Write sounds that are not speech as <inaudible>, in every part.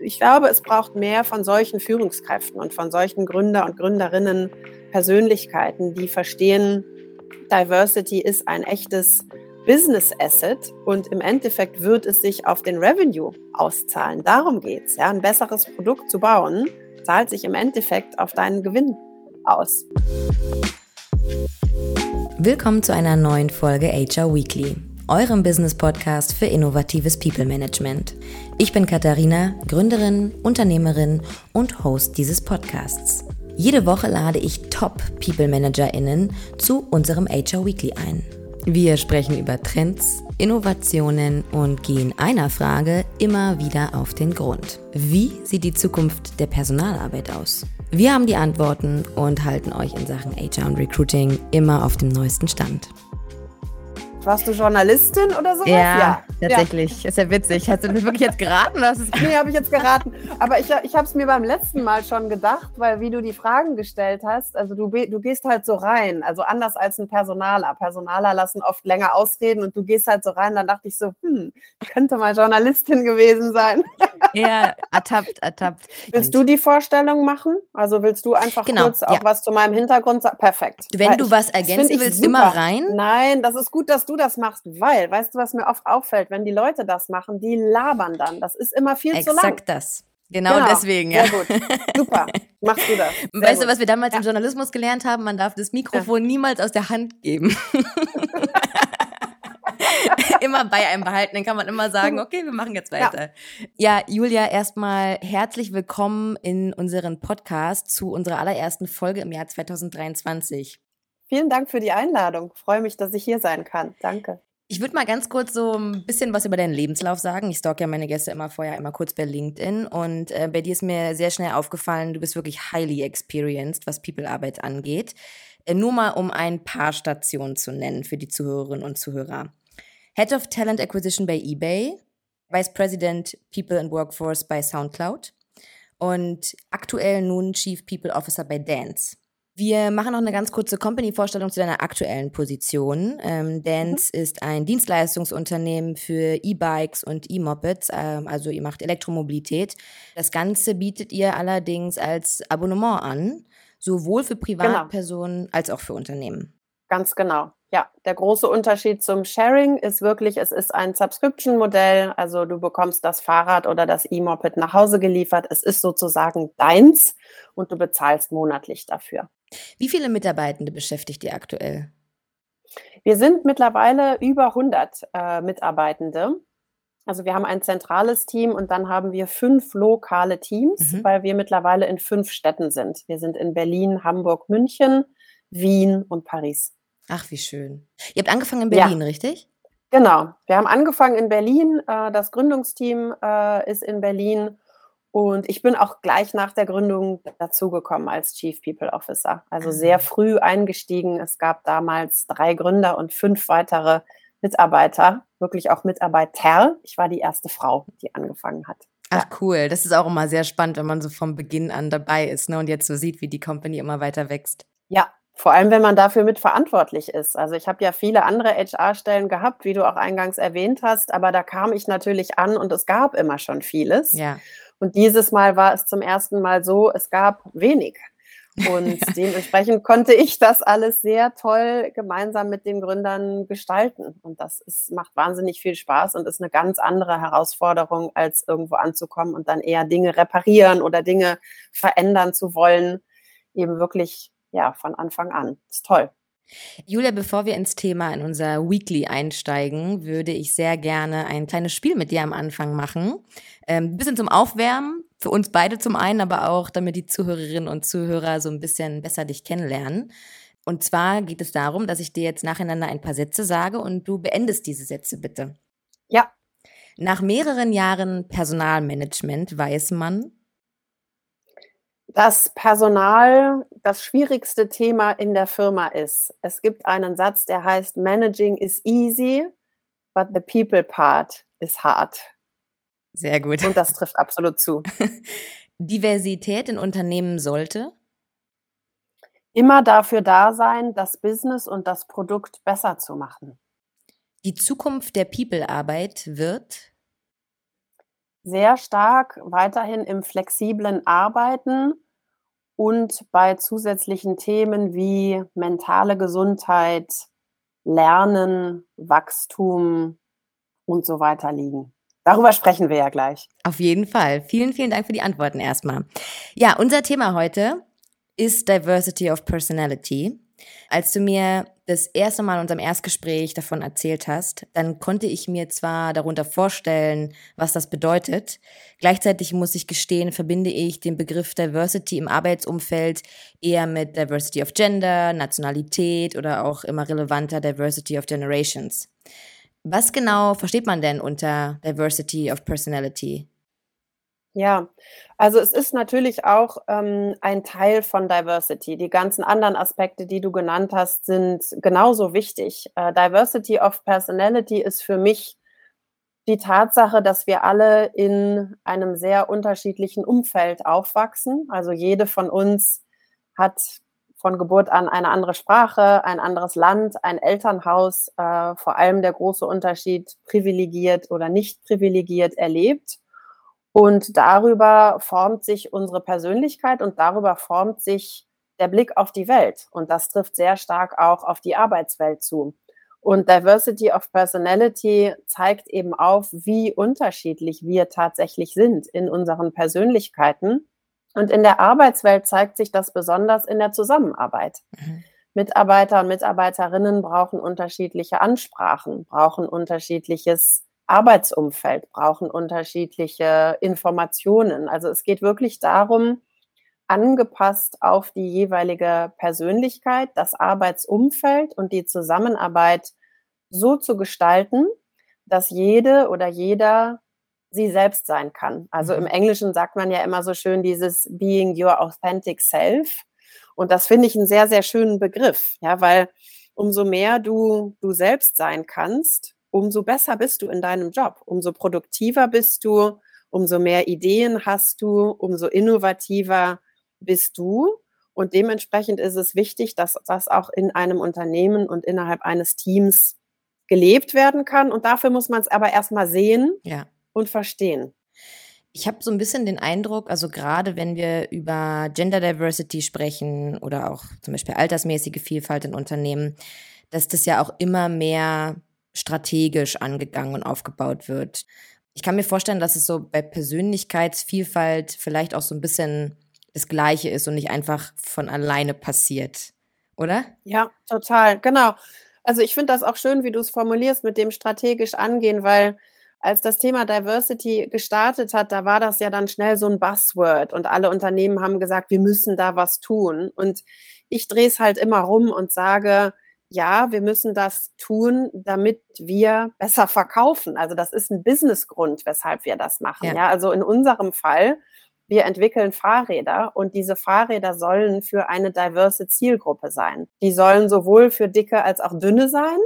ich glaube, es braucht mehr von solchen Führungskräften und von solchen Gründer und Gründerinnen, Persönlichkeiten, die verstehen, Diversity ist ein echtes Business Asset und im Endeffekt wird es sich auf den Revenue auszahlen. Darum geht es. Ja? Ein besseres Produkt zu bauen, zahlt sich im Endeffekt auf deinen Gewinn aus. Willkommen zu einer neuen Folge HR Weekly, eurem Business-Podcast für innovatives People Management. Ich bin Katharina, Gründerin, Unternehmerin und Host dieses Podcasts. Jede Woche lade ich Top-People-ManagerInnen zu unserem HR Weekly ein. Wir sprechen über Trends, Innovationen und gehen einer Frage immer wieder auf den Grund. Wie sieht die Zukunft der Personalarbeit aus? Wir haben die Antworten und halten euch in Sachen HR und Recruiting immer auf dem neuesten Stand. Warst du Journalistin oder sowas? Ja, ja. tatsächlich. Ja. Ist ja witzig. Hast du das wirklich jetzt geraten? Oder nee, habe ich jetzt geraten. Aber ich, ich habe es mir beim letzten Mal schon gedacht, weil wie du die Fragen gestellt hast, also du, du gehst halt so rein, also anders als ein Personaler. Personaler lassen oft länger ausreden und du gehst halt so rein. Dann dachte ich so, hm, könnte mal Journalistin gewesen sein. Ja, ertappt, ertappt. Willst du die Vorstellung machen? Also willst du einfach genau, kurz auch ja. was zu meinem Hintergrund sagen? Perfekt. Wenn weil du was ergänzen willst, immer rein. Nein, das ist gut, dass du du das machst, weil, weißt du, was mir oft auffällt, wenn die Leute das machen, die labern dann. Das ist immer viel Exakt zu lang. Exakt das. Genau, genau, deswegen, ja. Sehr gut. Super. Machst du das. <laughs> Sehr weißt gut. du, was wir damals ja. im Journalismus gelernt haben? Man darf das Mikrofon ja. niemals aus der Hand geben. <laughs> immer bei einem behalten, dann kann man immer sagen, okay, wir machen jetzt weiter. Ja, ja Julia, erstmal herzlich willkommen in unseren Podcast zu unserer allerersten Folge im Jahr 2023. Vielen Dank für die Einladung. Ich freue mich, dass ich hier sein kann. Danke. Ich würde mal ganz kurz so ein bisschen was über deinen Lebenslauf sagen. Ich stalk ja meine Gäste immer vorher immer kurz bei LinkedIn und äh, bei dir ist mir sehr schnell aufgefallen, du bist wirklich highly experienced, was People-Arbeit angeht. Äh, nur mal um ein paar Stationen zu nennen für die Zuhörerinnen und Zuhörer. Head of Talent Acquisition bei eBay, Vice President People and Workforce bei SoundCloud und aktuell nun Chief People Officer bei Dance. Wir machen noch eine ganz kurze Company-Vorstellung zu deiner aktuellen Position. Ähm, Dance mhm. ist ein Dienstleistungsunternehmen für E-Bikes und E-Mopeds, ähm, also ihr macht Elektromobilität. Das Ganze bietet ihr allerdings als Abonnement an, sowohl für genau. Privatpersonen genau. als auch für Unternehmen. Ganz genau. Ja, der große Unterschied zum Sharing ist wirklich, es ist ein Subscription-Modell. Also du bekommst das Fahrrad oder das E-Moped nach Hause geliefert. Es ist sozusagen deins und du bezahlst monatlich dafür. Wie viele Mitarbeitende beschäftigt ihr aktuell? Wir sind mittlerweile über 100 äh, Mitarbeitende. Also wir haben ein zentrales Team und dann haben wir fünf lokale Teams, mhm. weil wir mittlerweile in fünf Städten sind. Wir sind in Berlin, Hamburg, München, Wien und Paris. Ach, wie schön. Ihr habt angefangen in Berlin, ja. richtig? Genau. Wir haben angefangen in Berlin. Äh, das Gründungsteam äh, ist in Berlin und ich bin auch gleich nach der Gründung dazugekommen als Chief People Officer. Also sehr ah. früh eingestiegen. Es gab damals drei Gründer und fünf weitere Mitarbeiter, wirklich auch Mitarbeiter. Ich war die erste Frau, die angefangen hat. Ach cool, das ist auch immer sehr spannend, wenn man so vom Beginn an dabei ist ne, und jetzt so sieht, wie die Company immer weiter wächst. Ja, vor allem, wenn man dafür mitverantwortlich ist. Also ich habe ja viele andere HR-Stellen gehabt, wie du auch eingangs erwähnt hast, aber da kam ich natürlich an und es gab immer schon vieles. Ja. Und dieses Mal war es zum ersten Mal so, es gab wenig. Und <laughs> dementsprechend konnte ich das alles sehr toll gemeinsam mit den Gründern gestalten. Und das ist, macht wahnsinnig viel Spaß und ist eine ganz andere Herausforderung, als irgendwo anzukommen und dann eher Dinge reparieren oder Dinge verändern zu wollen. Eben wirklich, ja, von Anfang an. Ist toll. Julia, bevor wir ins Thema in unser Weekly einsteigen, würde ich sehr gerne ein kleines Spiel mit dir am Anfang machen. Ähm, ein bisschen zum Aufwärmen, für uns beide zum einen, aber auch, damit die Zuhörerinnen und Zuhörer so ein bisschen besser dich kennenlernen. Und zwar geht es darum, dass ich dir jetzt nacheinander ein paar Sätze sage und du beendest diese Sätze bitte. Ja. Nach mehreren Jahren Personalmanagement weiß man, dass Personal das schwierigste Thema in der Firma ist. Es gibt einen Satz, der heißt, Managing is easy, but the people part is hard. Sehr gut. Und das trifft absolut zu. <laughs> Diversität in Unternehmen sollte? Immer dafür da sein, das Business und das Produkt besser zu machen. Die Zukunft der People-Arbeit wird? sehr stark weiterhin im flexiblen Arbeiten und bei zusätzlichen Themen wie mentale Gesundheit, Lernen, Wachstum und so weiter liegen. Darüber sprechen wir ja gleich. Auf jeden Fall. Vielen, vielen Dank für die Antworten erstmal. Ja, unser Thema heute ist Diversity of Personality. Als du mir das erste Mal in unserem Erstgespräch davon erzählt hast, dann konnte ich mir zwar darunter vorstellen, was das bedeutet. Gleichzeitig muss ich gestehen, verbinde ich den Begriff Diversity im Arbeitsumfeld eher mit Diversity of Gender, Nationalität oder auch immer relevanter Diversity of Generations. Was genau versteht man denn unter Diversity of Personality? Ja, also es ist natürlich auch ähm, ein Teil von Diversity. Die ganzen anderen Aspekte, die du genannt hast, sind genauso wichtig. Äh, Diversity of Personality ist für mich die Tatsache, dass wir alle in einem sehr unterschiedlichen Umfeld aufwachsen. Also jede von uns hat von Geburt an eine andere Sprache, ein anderes Land, ein Elternhaus, äh, vor allem der große Unterschied privilegiert oder nicht privilegiert erlebt. Und darüber formt sich unsere Persönlichkeit und darüber formt sich der Blick auf die Welt. Und das trifft sehr stark auch auf die Arbeitswelt zu. Und Diversity of Personality zeigt eben auf, wie unterschiedlich wir tatsächlich sind in unseren Persönlichkeiten. Und in der Arbeitswelt zeigt sich das besonders in der Zusammenarbeit. Mhm. Mitarbeiter und Mitarbeiterinnen brauchen unterschiedliche Ansprachen, brauchen unterschiedliches Arbeitsumfeld brauchen unterschiedliche Informationen. Also es geht wirklich darum, angepasst auf die jeweilige Persönlichkeit, das Arbeitsumfeld und die Zusammenarbeit so zu gestalten, dass jede oder jeder sie selbst sein kann. Also im mhm. Englischen sagt man ja immer so schön dieses Being your authentic self. Und das finde ich einen sehr, sehr schönen Begriff, ja, weil umso mehr du du selbst sein kannst, umso besser bist du in deinem Job, umso produktiver bist du, umso mehr Ideen hast du, umso innovativer bist du. Und dementsprechend ist es wichtig, dass das auch in einem Unternehmen und innerhalb eines Teams gelebt werden kann. Und dafür muss man es aber erstmal sehen ja. und verstehen. Ich habe so ein bisschen den Eindruck, also gerade wenn wir über Gender Diversity sprechen oder auch zum Beispiel altersmäßige Vielfalt in Unternehmen, dass das ja auch immer mehr strategisch angegangen und aufgebaut wird. Ich kann mir vorstellen, dass es so bei Persönlichkeitsvielfalt vielleicht auch so ein bisschen das Gleiche ist und nicht einfach von alleine passiert, oder? Ja, total, genau. Also ich finde das auch schön, wie du es formulierst mit dem strategisch angehen, weil als das Thema Diversity gestartet hat, da war das ja dann schnell so ein Buzzword und alle Unternehmen haben gesagt, wir müssen da was tun. Und ich drehe es halt immer rum und sage, ja, wir müssen das tun, damit wir besser verkaufen. Also das ist ein Businessgrund, weshalb wir das machen. Ja. ja, also in unserem Fall, wir entwickeln Fahrräder und diese Fahrräder sollen für eine diverse Zielgruppe sein. Die sollen sowohl für dicke als auch dünne sein.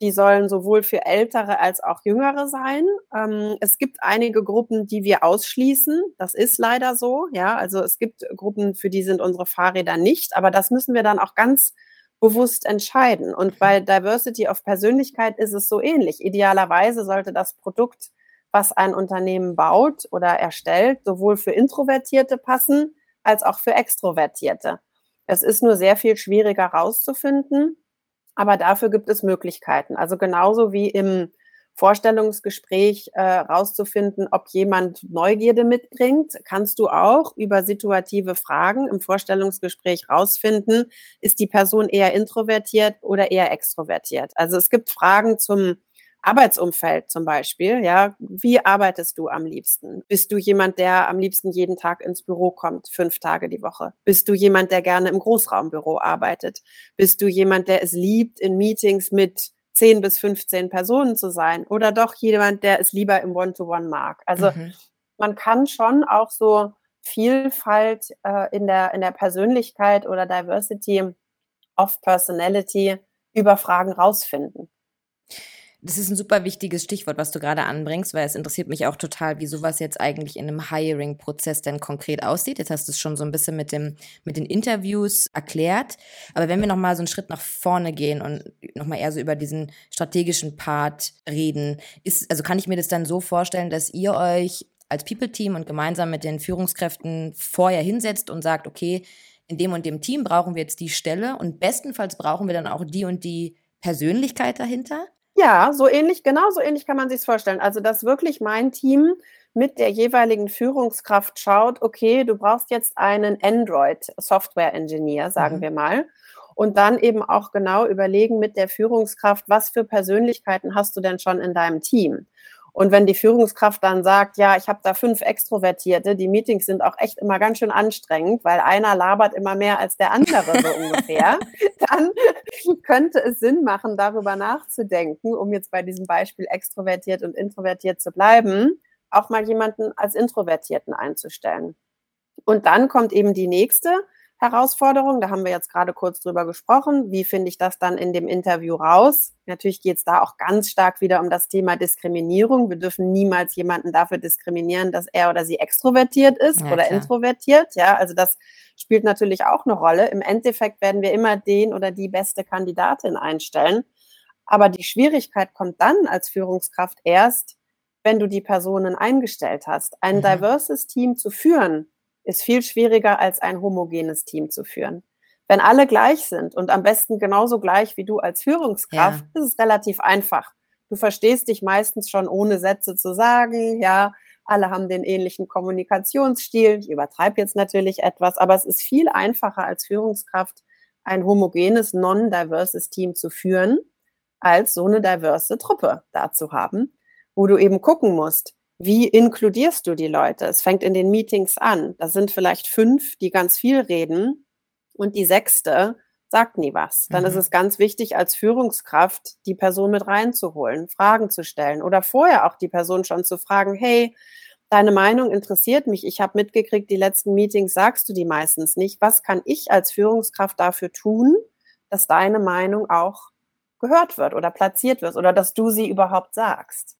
Die sollen sowohl für ältere als auch jüngere sein. Ähm, es gibt einige Gruppen, die wir ausschließen. Das ist leider so. Ja, also es gibt Gruppen, für die sind unsere Fahrräder nicht. Aber das müssen wir dann auch ganz bewusst entscheiden. Und bei Diversity of Persönlichkeit ist es so ähnlich. Idealerweise sollte das Produkt, was ein Unternehmen baut oder erstellt, sowohl für Introvertierte passen als auch für Extrovertierte. Es ist nur sehr viel schwieriger rauszufinden, aber dafür gibt es Möglichkeiten. Also genauso wie im Vorstellungsgespräch äh, rauszufinden, ob jemand Neugierde mitbringt, kannst du auch über situative Fragen im Vorstellungsgespräch rausfinden, ist die Person eher introvertiert oder eher extrovertiert. Also es gibt Fragen zum Arbeitsumfeld zum Beispiel, ja, wie arbeitest du am liebsten? Bist du jemand, der am liebsten jeden Tag ins Büro kommt, fünf Tage die Woche? Bist du jemand, der gerne im Großraumbüro arbeitet? Bist du jemand, der es liebt, in Meetings mit 10 bis 15 Personen zu sein oder doch jemand, der es lieber im One-to-One -One mag. Also mhm. man kann schon auch so Vielfalt äh, in, der, in der Persönlichkeit oder Diversity of Personality über Fragen rausfinden. Das ist ein super wichtiges Stichwort, was du gerade anbringst, weil es interessiert mich auch total, wie sowas jetzt eigentlich in einem Hiring-Prozess denn konkret aussieht. Jetzt hast du es schon so ein bisschen mit, dem, mit den Interviews erklärt. Aber wenn wir nochmal so einen Schritt nach vorne gehen und nochmal eher so über diesen strategischen Part reden, ist, also kann ich mir das dann so vorstellen, dass ihr euch als People-Team und gemeinsam mit den Führungskräften vorher hinsetzt und sagt, okay, in dem und dem Team brauchen wir jetzt die Stelle und bestenfalls brauchen wir dann auch die und die Persönlichkeit dahinter? Ja, so ähnlich, genau so ähnlich kann man sich vorstellen. Also, dass wirklich mein Team mit der jeweiligen Führungskraft schaut, okay, du brauchst jetzt einen Android-Software-Engineer, sagen mhm. wir mal. Und dann eben auch genau überlegen mit der Führungskraft, was für Persönlichkeiten hast du denn schon in deinem Team? Und wenn die Führungskraft dann sagt, ja, ich habe da fünf Extrovertierte, die Meetings sind auch echt immer ganz schön anstrengend, weil einer labert immer mehr als der andere so <laughs> ungefähr, dann könnte es Sinn machen, darüber nachzudenken, um jetzt bei diesem Beispiel extrovertiert und introvertiert zu bleiben, auch mal jemanden als Introvertierten einzustellen. Und dann kommt eben die nächste Herausforderung. Da haben wir jetzt gerade kurz drüber gesprochen. Wie finde ich das dann in dem Interview raus? Natürlich geht es da auch ganz stark wieder um das Thema Diskriminierung. Wir dürfen niemals jemanden dafür diskriminieren, dass er oder sie extrovertiert ist ja, oder klar. introvertiert. Ja, also das spielt natürlich auch eine Rolle. Im Endeffekt werden wir immer den oder die beste Kandidatin einstellen. Aber die Schwierigkeit kommt dann als Führungskraft erst, wenn du die Personen eingestellt hast. Ein mhm. diverses Team zu führen, ist viel schwieriger als ein homogenes Team zu führen. Wenn alle gleich sind und am besten genauso gleich wie du als Führungskraft, ja. ist es relativ einfach. Du verstehst dich meistens schon ohne Sätze zu sagen, ja, alle haben den ähnlichen Kommunikationsstil. Ich übertreibe jetzt natürlich etwas, aber es ist viel einfacher als Führungskraft ein homogenes, non-diverses Team zu führen, als so eine diverse Truppe da zu haben, wo du eben gucken musst, wie inkludierst du die Leute? Es fängt in den Meetings an. Da sind vielleicht fünf, die ganz viel reden und die sechste sagt nie was. Dann mhm. ist es ganz wichtig, als Führungskraft die Person mit reinzuholen, Fragen zu stellen oder vorher auch die Person schon zu fragen, hey, deine Meinung interessiert mich. Ich habe mitgekriegt, die letzten Meetings sagst du die meistens nicht. Was kann ich als Führungskraft dafür tun, dass deine Meinung auch gehört wird oder platziert wird oder dass du sie überhaupt sagst?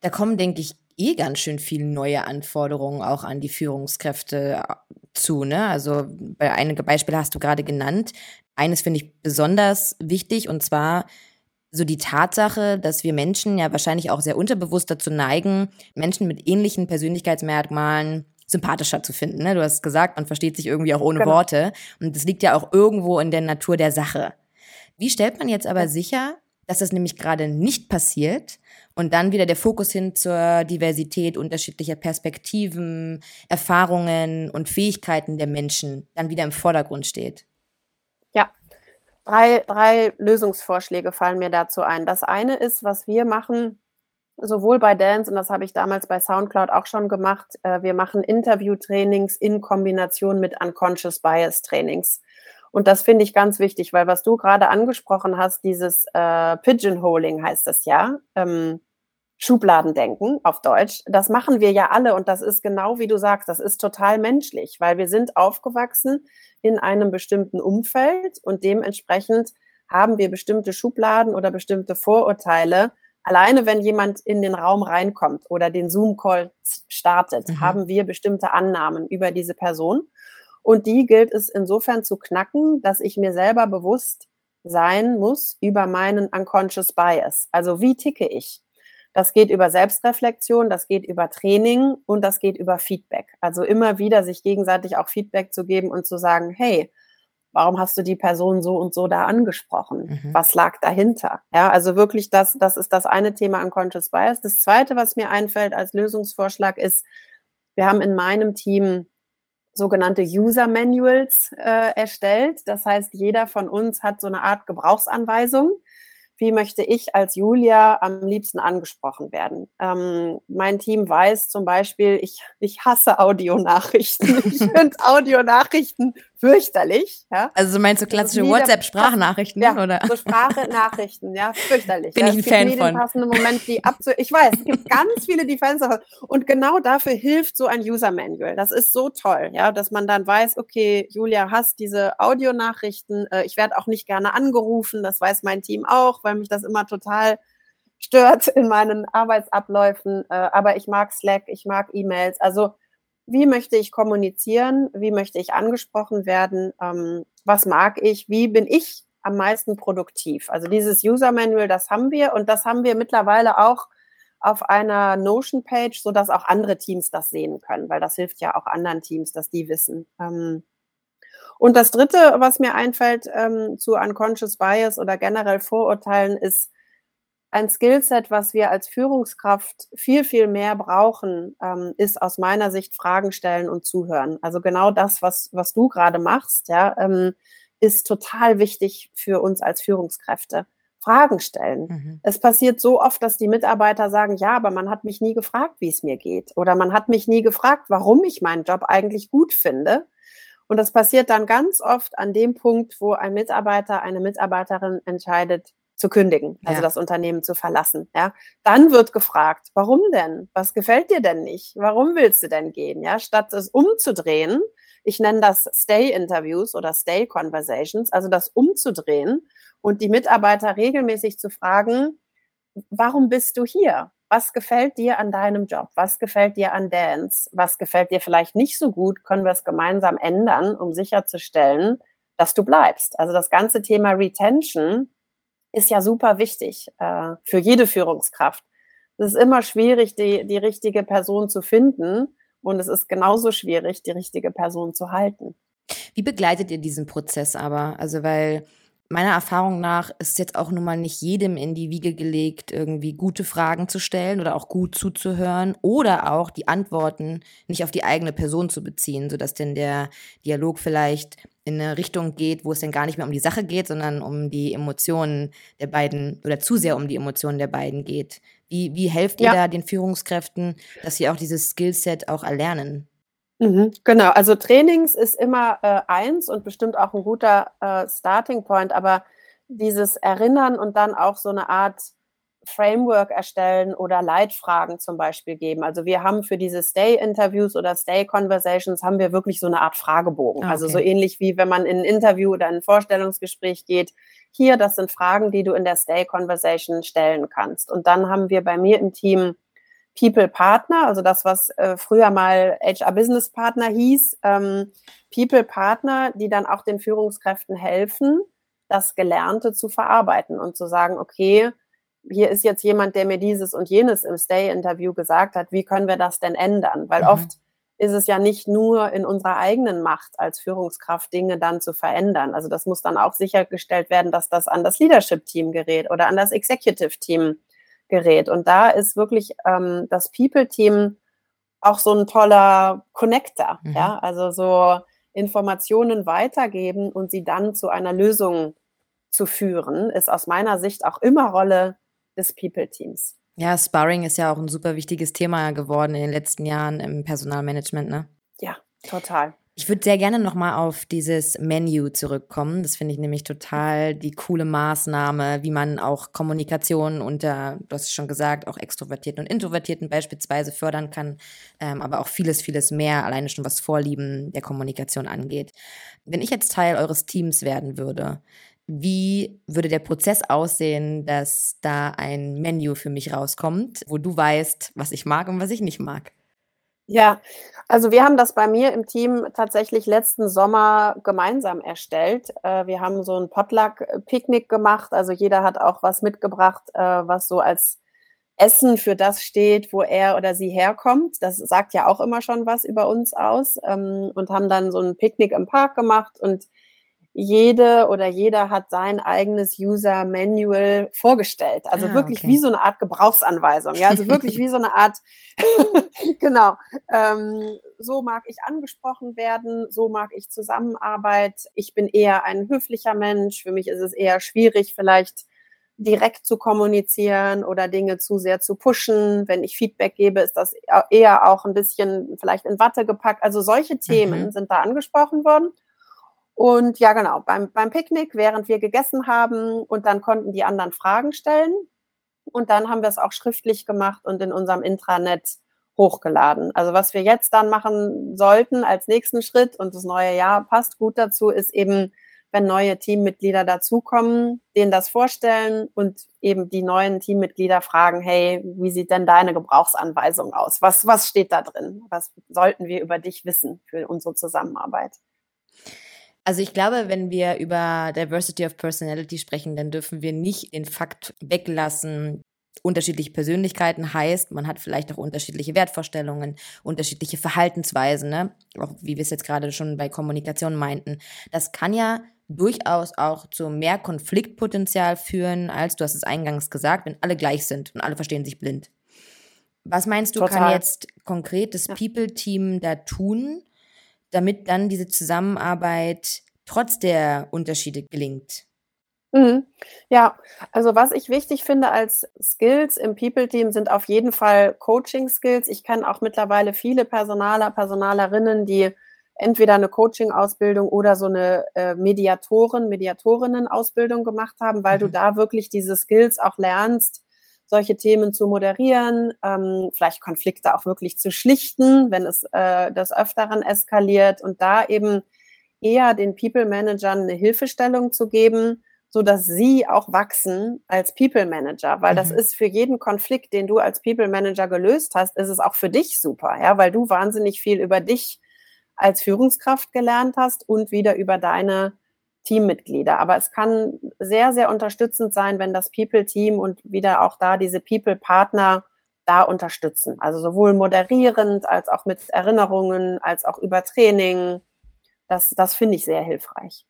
Da kommen, denke ich, eh ganz schön viele neue Anforderungen auch an die Führungskräfte äh, zu. Ne? Also bei einige Beispiele hast du gerade genannt. Eines finde ich besonders wichtig und zwar so die Tatsache, dass wir Menschen ja wahrscheinlich auch sehr unterbewusst dazu neigen, Menschen mit ähnlichen Persönlichkeitsmerkmalen sympathischer zu finden. Ne? Du hast gesagt, man versteht sich irgendwie auch ohne genau. Worte. Und das liegt ja auch irgendwo in der Natur der Sache. Wie stellt man jetzt aber sicher, dass das nämlich gerade nicht passiert und dann wieder der Fokus hin zur Diversität unterschiedlicher Perspektiven, Erfahrungen und Fähigkeiten der Menschen dann wieder im Vordergrund steht. Ja, drei, drei Lösungsvorschläge fallen mir dazu ein. Das eine ist, was wir machen, sowohl bei Dance, und das habe ich damals bei SoundCloud auch schon gemacht, äh, wir machen Interview-Trainings in Kombination mit Unconscious Bias Trainings. Und das finde ich ganz wichtig, weil was du gerade angesprochen hast, dieses äh, Pigeonholing heißt das ja, ähm, Schubladendenken auf Deutsch, das machen wir ja alle und das ist genau wie du sagst, das ist total menschlich, weil wir sind aufgewachsen in einem bestimmten Umfeld und dementsprechend haben wir bestimmte Schubladen oder bestimmte Vorurteile. Alleine wenn jemand in den Raum reinkommt oder den Zoom-Call startet, mhm. haben wir bestimmte Annahmen über diese Person. Und die gilt es insofern zu knacken, dass ich mir selber bewusst sein muss über meinen unconscious bias. Also wie ticke ich? Das geht über Selbstreflexion, das geht über Training und das geht über Feedback. Also immer wieder sich gegenseitig auch Feedback zu geben und zu sagen, hey, warum hast du die Person so und so da angesprochen? Mhm. Was lag dahinter? Ja, also wirklich das, das ist das eine Thema Unconscious Bias. Das zweite, was mir einfällt als Lösungsvorschlag ist, wir haben in meinem Team sogenannte User Manuals äh, erstellt. Das heißt, jeder von uns hat so eine Art Gebrauchsanweisung. Wie möchte ich als Julia am liebsten angesprochen werden? Ähm, mein Team weiß zum Beispiel, ich, ich hasse Audionachrichten. ich <laughs> finde Audionachrichten fürchterlich. Ja? Also meinst du klassische WhatsApp-Sprachnachrichten? Ja, oder? so Sprachnachrichten, ja, fürchterlich. Bin ja, ich ein Fan von. passende Moment, die abzu ich weiß, es gibt ganz viele, die Fans davon. Und genau dafür hilft so ein User-Manual. Das ist so toll, ja, dass man dann weiß, okay, Julia hasst diese Audionachrichten. Äh, ich werde auch nicht gerne angerufen, das weiß mein Team auch, weil mich das immer total stört in meinen Arbeitsabläufen. Äh, aber ich mag Slack, ich mag E-Mails. Also wie möchte ich kommunizieren, wie möchte ich angesprochen werden, ähm, was mag ich, wie bin ich am meisten produktiv. Also dieses User Manual, das haben wir und das haben wir mittlerweile auch auf einer Notion-Page, sodass auch andere Teams das sehen können, weil das hilft ja auch anderen Teams, dass die wissen. Ähm, und das Dritte, was mir einfällt ähm, zu Unconscious Bias oder generell Vorurteilen, ist ein Skillset, was wir als Führungskraft viel, viel mehr brauchen, ähm, ist aus meiner Sicht Fragen stellen und zuhören. Also genau das, was, was du gerade machst, ja, ähm, ist total wichtig für uns als Führungskräfte. Fragen stellen. Mhm. Es passiert so oft, dass die Mitarbeiter sagen, ja, aber man hat mich nie gefragt, wie es mir geht. Oder man hat mich nie gefragt, warum ich meinen Job eigentlich gut finde. Und das passiert dann ganz oft an dem Punkt, wo ein Mitarbeiter, eine Mitarbeiterin entscheidet, zu kündigen, also ja. das Unternehmen zu verlassen. Ja, dann wird gefragt, warum denn? Was gefällt dir denn nicht? Warum willst du denn gehen? Ja, statt es umzudrehen, ich nenne das Stay-Interviews oder Stay-Conversations, also das umzudrehen und die Mitarbeiter regelmäßig zu fragen, warum bist du hier? Was gefällt dir an deinem Job? Was gefällt dir an Dance? Was gefällt dir vielleicht nicht so gut? Können wir es gemeinsam ändern, um sicherzustellen, dass du bleibst? Also das ganze Thema Retention ist ja super wichtig äh, für jede Führungskraft. Es ist immer schwierig, die, die richtige Person zu finden und es ist genauso schwierig, die richtige Person zu halten. Wie begleitet ihr diesen Prozess aber? Also weil meiner Erfahrung nach ist jetzt auch nun mal nicht jedem in die Wiege gelegt, irgendwie gute Fragen zu stellen oder auch gut zuzuhören oder auch die Antworten nicht auf die eigene Person zu beziehen, sodass denn der Dialog vielleicht in eine Richtung geht, wo es dann gar nicht mehr um die Sache geht, sondern um die Emotionen der beiden oder zu sehr um die Emotionen der beiden geht. Wie, wie helft ihr ja. da den Führungskräften, dass sie auch dieses Skillset auch erlernen? Mhm, genau, also Trainings ist immer äh, eins und bestimmt auch ein guter äh, Starting Point, aber dieses Erinnern und dann auch so eine Art Framework erstellen oder Leitfragen zum Beispiel geben. Also wir haben für diese Stay-Interviews oder Stay-Conversations haben wir wirklich so eine Art Fragebogen. Okay. Ah, also so ähnlich wie wenn man in ein Interview oder ein Vorstellungsgespräch geht. Hier, das sind Fragen, die du in der Stay-Conversation stellen kannst. Und dann haben wir bei mir im Team People Partner, also das, was äh, früher mal HR Business Partner hieß, ähm, People Partner, die dann auch den Führungskräften helfen, das Gelernte zu verarbeiten und zu sagen, okay, hier ist jetzt jemand, der mir dieses und jenes im Stay-Interview gesagt hat, wie können wir das denn ändern? Weil mhm. oft ist es ja nicht nur in unserer eigenen Macht als Führungskraft, Dinge dann zu verändern. Also das muss dann auch sichergestellt werden, dass das an das Leadership-Team gerät oder an das Executive-Team gerät. Und da ist wirklich ähm, das People-Team auch so ein toller Connector. Mhm. Ja, also so Informationen weitergeben und sie dann zu einer Lösung zu führen, ist aus meiner Sicht auch immer Rolle des People-Teams. Ja, Sparring ist ja auch ein super wichtiges Thema geworden in den letzten Jahren im Personalmanagement, ne? Ja, total. Ich würde sehr gerne nochmal auf dieses Menü zurückkommen. Das finde ich nämlich total die coole Maßnahme, wie man auch Kommunikation unter, du hast es schon gesagt, auch Extrovertierten und Introvertierten beispielsweise fördern kann, ähm, aber auch vieles, vieles mehr, alleine schon was Vorlieben der Kommunikation angeht. Wenn ich jetzt Teil eures Teams werden würde, wie würde der Prozess aussehen, dass da ein Menü für mich rauskommt, wo du weißt, was ich mag und was ich nicht mag? Ja, also wir haben das bei mir im Team tatsächlich letzten Sommer gemeinsam erstellt. Äh, wir haben so ein Potluck-Picknick gemacht. Also jeder hat auch was mitgebracht, äh, was so als Essen für das steht, wo er oder sie herkommt. Das sagt ja auch immer schon was über uns aus. Ähm, und haben dann so ein Picknick im Park gemacht und jede oder jeder hat sein eigenes User Manual vorgestellt. Also ah, wirklich okay. wie so eine Art Gebrauchsanweisung. Ja, also <laughs> wirklich wie so eine Art, <laughs> genau. Ähm, so mag ich angesprochen werden, so mag ich Zusammenarbeit. Ich bin eher ein höflicher Mensch. Für mich ist es eher schwierig, vielleicht direkt zu kommunizieren oder Dinge zu sehr zu pushen. Wenn ich Feedback gebe, ist das eher auch ein bisschen vielleicht in Watte gepackt. Also solche Themen mhm. sind da angesprochen worden. Und ja, genau, beim, beim Picknick, während wir gegessen haben und dann konnten die anderen Fragen stellen. Und dann haben wir es auch schriftlich gemacht und in unserem Intranet hochgeladen. Also was wir jetzt dann machen sollten als nächsten Schritt und das neue Jahr passt gut dazu, ist eben, wenn neue Teammitglieder dazukommen, denen das vorstellen und eben die neuen Teammitglieder fragen, hey, wie sieht denn deine Gebrauchsanweisung aus? Was, was steht da drin? Was sollten wir über dich wissen für unsere Zusammenarbeit? Also ich glaube, wenn wir über Diversity of Personality sprechen, dann dürfen wir nicht den Fakt weglassen, unterschiedliche Persönlichkeiten heißt, man hat vielleicht auch unterschiedliche Wertvorstellungen, unterschiedliche Verhaltensweisen, ne? auch wie wir es jetzt gerade schon bei Kommunikation meinten. Das kann ja durchaus auch zu mehr Konfliktpotenzial führen, als du hast es eingangs gesagt, wenn alle gleich sind und alle verstehen sich blind. Was meinst du, Total. kann jetzt konkret das. People-Team da tun, damit dann diese Zusammenarbeit trotz der Unterschiede gelingt? Mhm. Ja, also was ich wichtig finde als Skills im People-Team sind auf jeden Fall Coaching-Skills. Ich kenne auch mittlerweile viele Personaler, Personalerinnen, die entweder eine Coaching-Ausbildung oder so eine äh, Mediatoren, Mediatorinnen-Ausbildung gemacht haben, weil mhm. du da wirklich diese Skills auch lernst, solche Themen zu moderieren, ähm, vielleicht Konflikte auch wirklich zu schlichten, wenn es äh, das Öfteren eskaliert und da eben eher den People-Managern eine Hilfestellung zu geben, so dass sie auch wachsen als People Manager, weil mhm. das ist für jeden Konflikt, den du als People Manager gelöst hast, ist es auch für dich super, ja, weil du wahnsinnig viel über dich als Führungskraft gelernt hast und wieder über deine Teammitglieder. Aber es kann sehr, sehr unterstützend sein, wenn das People-Team und wieder auch da diese People-Partner da unterstützen. Also sowohl moderierend als auch mit Erinnerungen, als auch über Training. Das, das finde ich sehr hilfreich.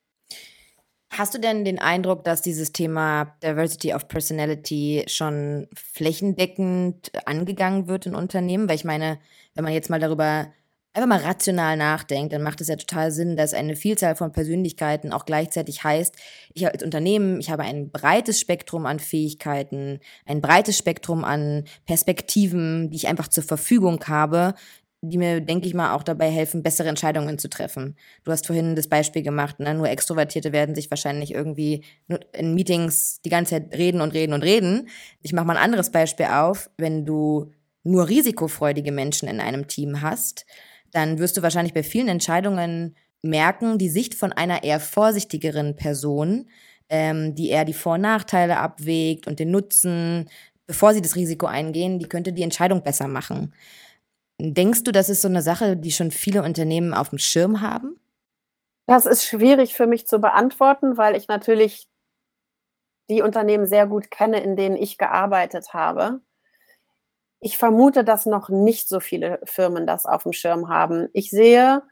Hast du denn den Eindruck, dass dieses Thema Diversity of Personality schon flächendeckend angegangen wird in Unternehmen? Weil ich meine, wenn man jetzt mal darüber einfach mal rational nachdenkt, dann macht es ja total Sinn, dass eine Vielzahl von Persönlichkeiten auch gleichzeitig heißt, ich als Unternehmen, ich habe ein breites Spektrum an Fähigkeiten, ein breites Spektrum an Perspektiven, die ich einfach zur Verfügung habe, die mir, denke ich mal, auch dabei helfen, bessere Entscheidungen zu treffen. Du hast vorhin das Beispiel gemacht, ne? nur Extrovertierte werden sich wahrscheinlich irgendwie in Meetings die ganze Zeit reden und reden und reden. Ich mache mal ein anderes Beispiel auf. Wenn du nur risikofreudige Menschen in einem Team hast, dann wirst du wahrscheinlich bei vielen Entscheidungen merken, die Sicht von einer eher vorsichtigeren Person, ähm, die eher die Vor- und Nachteile abwägt und den Nutzen, bevor sie das Risiko eingehen, die könnte die Entscheidung besser machen. Denkst du, das ist so eine Sache, die schon viele Unternehmen auf dem Schirm haben? Das ist schwierig für mich zu beantworten, weil ich natürlich die Unternehmen sehr gut kenne, in denen ich gearbeitet habe. Ich vermute, dass noch nicht so viele Firmen das auf dem Schirm haben. Ich sehe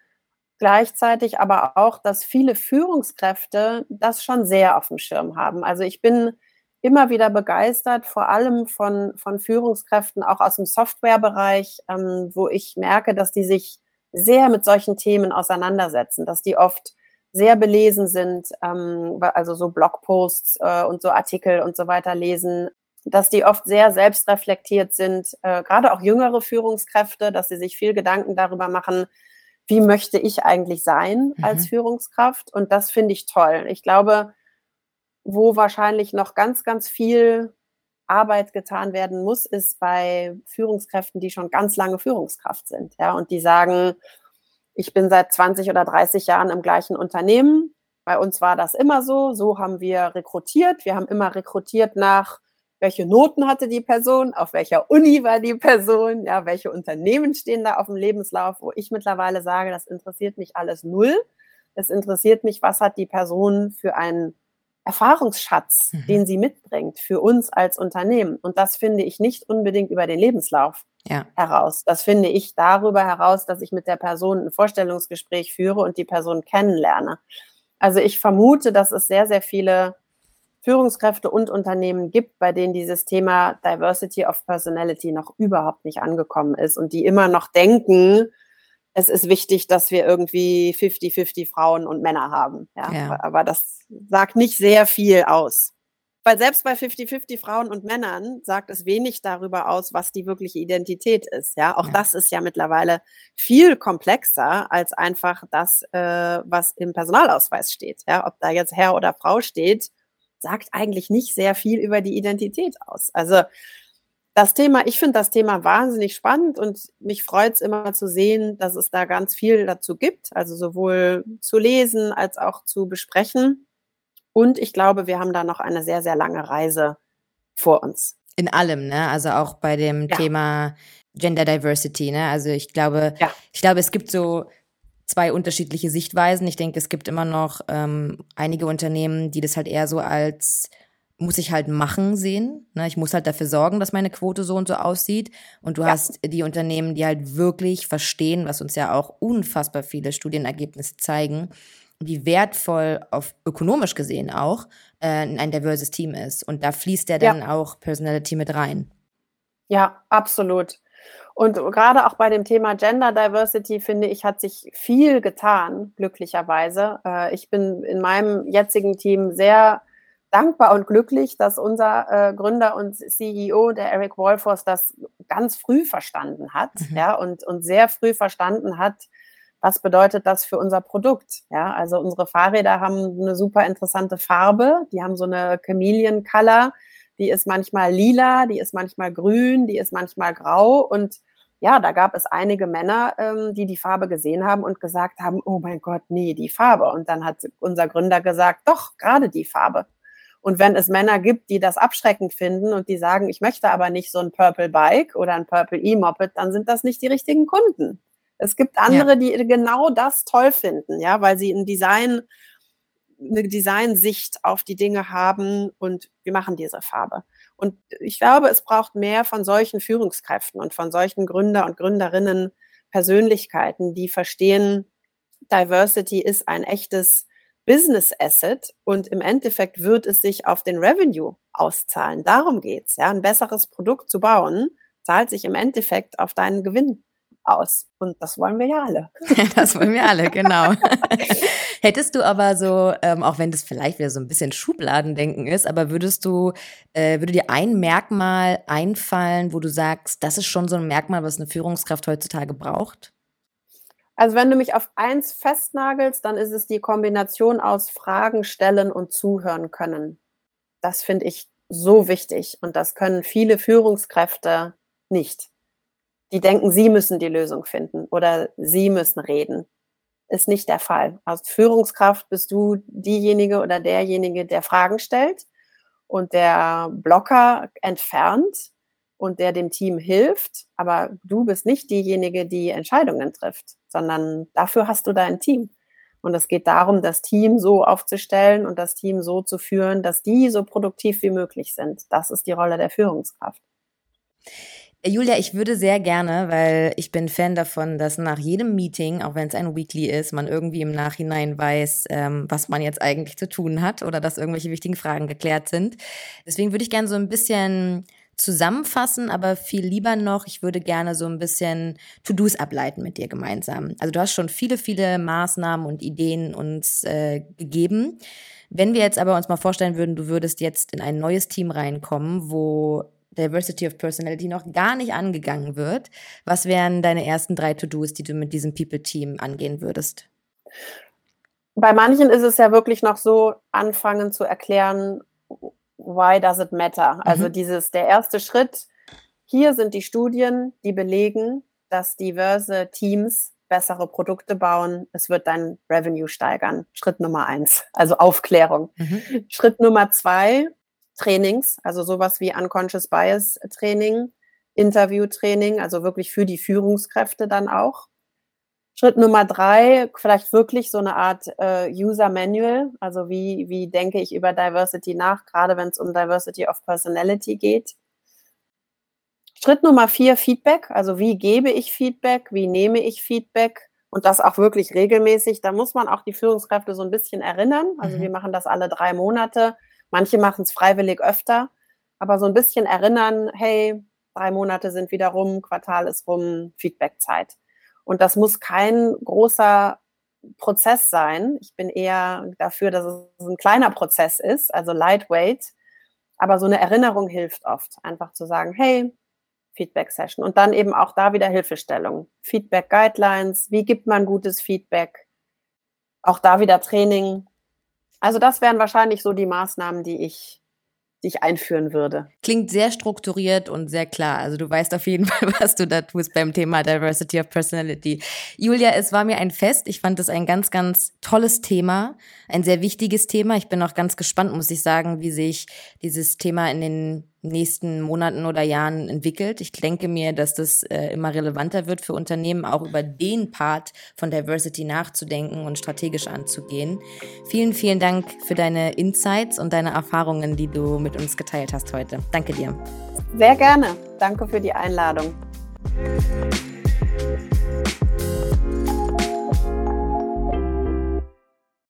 gleichzeitig aber auch, dass viele Führungskräfte das schon sehr auf dem Schirm haben. Also ich bin immer wieder begeistert, vor allem von, von Führungskräften, auch aus dem Softwarebereich, ähm, wo ich merke, dass die sich sehr mit solchen Themen auseinandersetzen, dass die oft sehr belesen sind, ähm, also so Blogposts äh, und so Artikel und so weiter lesen, dass die oft sehr selbstreflektiert sind, äh, gerade auch jüngere Führungskräfte, dass sie sich viel Gedanken darüber machen, wie möchte ich eigentlich sein als mhm. Führungskraft? Und das finde ich toll. Ich glaube, wo wahrscheinlich noch ganz, ganz viel Arbeit getan werden muss, ist bei Führungskräften, die schon ganz lange Führungskraft sind, ja, und die sagen, ich bin seit 20 oder 30 Jahren im gleichen Unternehmen. Bei uns war das immer so. So haben wir rekrutiert. Wir haben immer rekrutiert nach, welche Noten hatte die Person, auf welcher Uni war die Person, ja, welche Unternehmen stehen da auf dem Lebenslauf, wo ich mittlerweile sage, das interessiert mich alles null. Es interessiert mich, was hat die Person für ein Erfahrungsschatz, mhm. den sie mitbringt für uns als Unternehmen. Und das finde ich nicht unbedingt über den Lebenslauf ja. heraus. Das finde ich darüber heraus, dass ich mit der Person ein Vorstellungsgespräch führe und die Person kennenlerne. Also ich vermute, dass es sehr, sehr viele Führungskräfte und Unternehmen gibt, bei denen dieses Thema Diversity of Personality noch überhaupt nicht angekommen ist und die immer noch denken, es ist wichtig, dass wir irgendwie 50-50 Frauen und Männer haben. Ja? ja? Aber das sagt nicht sehr viel aus. Weil selbst bei 50-50 Frauen und Männern sagt es wenig darüber aus, was die wirkliche Identität ist. Ja, auch ja. das ist ja mittlerweile viel komplexer als einfach das, äh, was im Personalausweis steht. Ja, ob da jetzt Herr oder Frau steht, sagt eigentlich nicht sehr viel über die Identität aus. Also das Thema, ich finde das Thema wahnsinnig spannend und mich freut es immer zu sehen, dass es da ganz viel dazu gibt, also sowohl zu lesen als auch zu besprechen. Und ich glaube, wir haben da noch eine sehr, sehr lange Reise vor uns. In allem, ne? Also auch bei dem ja. Thema Gender Diversity, ne? Also ich glaube, ja. ich glaube, es gibt so zwei unterschiedliche Sichtweisen. Ich denke, es gibt immer noch ähm, einige Unternehmen, die das halt eher so als muss ich halt machen sehen. Ne? Ich muss halt dafür sorgen, dass meine Quote so und so aussieht. Und du ja. hast die Unternehmen, die halt wirklich verstehen, was uns ja auch unfassbar viele Studienergebnisse zeigen, wie wertvoll auf ökonomisch gesehen auch äh, ein diverses Team ist. Und da fließt ja dann ja. auch Personality mit rein. Ja, absolut. Und gerade auch bei dem Thema Gender Diversity, finde ich, hat sich viel getan, glücklicherweise. Äh, ich bin in meinem jetzigen Team sehr dankbar und glücklich, dass unser äh, Gründer und CEO, der Eric Wolfors, das ganz früh verstanden hat, mhm. ja, und, und sehr früh verstanden hat, was bedeutet das für unser Produkt? Ja, also unsere Fahrräder haben eine super interessante Farbe, die haben so eine Chameleon Color, die ist manchmal lila, die ist manchmal grün, die ist manchmal grau und ja, da gab es einige Männer, ähm, die die Farbe gesehen haben und gesagt haben, oh mein Gott, nee, die Farbe. Und dann hat unser Gründer gesagt, doch, gerade die Farbe. Und wenn es Männer gibt, die das abschreckend finden und die sagen, ich möchte aber nicht so ein Purple Bike oder ein Purple E-Moped, dann sind das nicht die richtigen Kunden. Es gibt andere, ja. die genau das toll finden, ja, weil sie ein Design, eine Designsicht auf die Dinge haben und wir machen diese Farbe. Und ich glaube, es braucht mehr von solchen Führungskräften und von solchen Gründer und Gründerinnen, Persönlichkeiten, die verstehen, Diversity ist ein echtes Business Asset und im Endeffekt wird es sich auf den Revenue auszahlen. Darum geht's. Ja, ein besseres Produkt zu bauen, zahlt sich im Endeffekt auf deinen Gewinn aus. Und das wollen wir ja alle. <laughs> das wollen wir alle, genau. <laughs> Hättest du aber so, ähm, auch wenn das vielleicht wieder so ein bisschen Schubladendenken ist, aber würdest du, äh, würde dir ein Merkmal einfallen, wo du sagst, das ist schon so ein Merkmal, was eine Führungskraft heutzutage braucht? Also wenn du mich auf eins festnagelst, dann ist es die Kombination aus Fragen stellen und zuhören können. Das finde ich so wichtig und das können viele Führungskräfte nicht. Die denken, sie müssen die Lösung finden oder sie müssen reden. Ist nicht der Fall. Als Führungskraft bist du diejenige oder derjenige, der Fragen stellt und der Blocker entfernt und der dem Team hilft, aber du bist nicht diejenige, die Entscheidungen trifft, sondern dafür hast du dein Team. Und es geht darum, das Team so aufzustellen und das Team so zu führen, dass die so produktiv wie möglich sind. Das ist die Rolle der Führungskraft. Julia, ich würde sehr gerne, weil ich bin Fan davon, dass nach jedem Meeting, auch wenn es ein Weekly ist, man irgendwie im Nachhinein weiß, ähm, was man jetzt eigentlich zu tun hat oder dass irgendwelche wichtigen Fragen geklärt sind. Deswegen würde ich gerne so ein bisschen zusammenfassen, aber viel lieber noch, ich würde gerne so ein bisschen To-Dos ableiten mit dir gemeinsam. Also du hast schon viele, viele Maßnahmen und Ideen uns äh, gegeben. Wenn wir jetzt aber uns mal vorstellen würden, du würdest jetzt in ein neues Team reinkommen, wo Diversity of Personality noch gar nicht angegangen wird, was wären deine ersten drei To-Dos, die du mit diesem People-Team angehen würdest? Bei manchen ist es ja wirklich noch so, anfangen zu erklären, why does it matter? Also mhm. dieses, der erste Schritt, hier sind die Studien, die belegen, dass diverse Teams bessere Produkte bauen. Es wird dein Revenue steigern. Schritt Nummer eins, also Aufklärung. Mhm. Schritt Nummer zwei, Trainings, also sowas wie Unconscious Bias Training, Interview Training, also wirklich für die Führungskräfte dann auch. Schritt Nummer drei, vielleicht wirklich so eine Art äh, User Manual, also wie, wie denke ich über Diversity nach, gerade wenn es um Diversity of Personality geht. Schritt Nummer vier, Feedback, also wie gebe ich Feedback, wie nehme ich Feedback und das auch wirklich regelmäßig. Da muss man auch die Führungskräfte so ein bisschen erinnern. Also mhm. wir machen das alle drei Monate. Manche machen es freiwillig öfter, aber so ein bisschen erinnern, hey, drei Monate sind wieder rum, Quartal ist rum, Feedbackzeit. Und das muss kein großer Prozess sein. Ich bin eher dafür, dass es ein kleiner Prozess ist, also lightweight. Aber so eine Erinnerung hilft oft, einfach zu sagen, hey, Feedback-Session. Und dann eben auch da wieder Hilfestellung. Feedback-Guidelines, wie gibt man gutes Feedback? Auch da wieder Training. Also das wären wahrscheinlich so die Maßnahmen, die ich die ich einführen würde. Klingt sehr strukturiert und sehr klar. Also du weißt auf jeden <laughs> Fall, was du da tust beim Thema Diversity of Personality. Julia, es war mir ein Fest. Ich fand es ein ganz, ganz tolles Thema, ein sehr wichtiges Thema. Ich bin auch ganz gespannt, muss ich sagen, wie sich dieses Thema in den nächsten Monaten oder Jahren entwickelt. Ich denke mir, dass das äh, immer relevanter wird für Unternehmen, auch über den Part von Diversity nachzudenken und strategisch anzugehen. Vielen, vielen Dank für deine Insights und deine Erfahrungen, die du mit uns geteilt hast heute. Danke dir. Sehr gerne. Danke für die Einladung.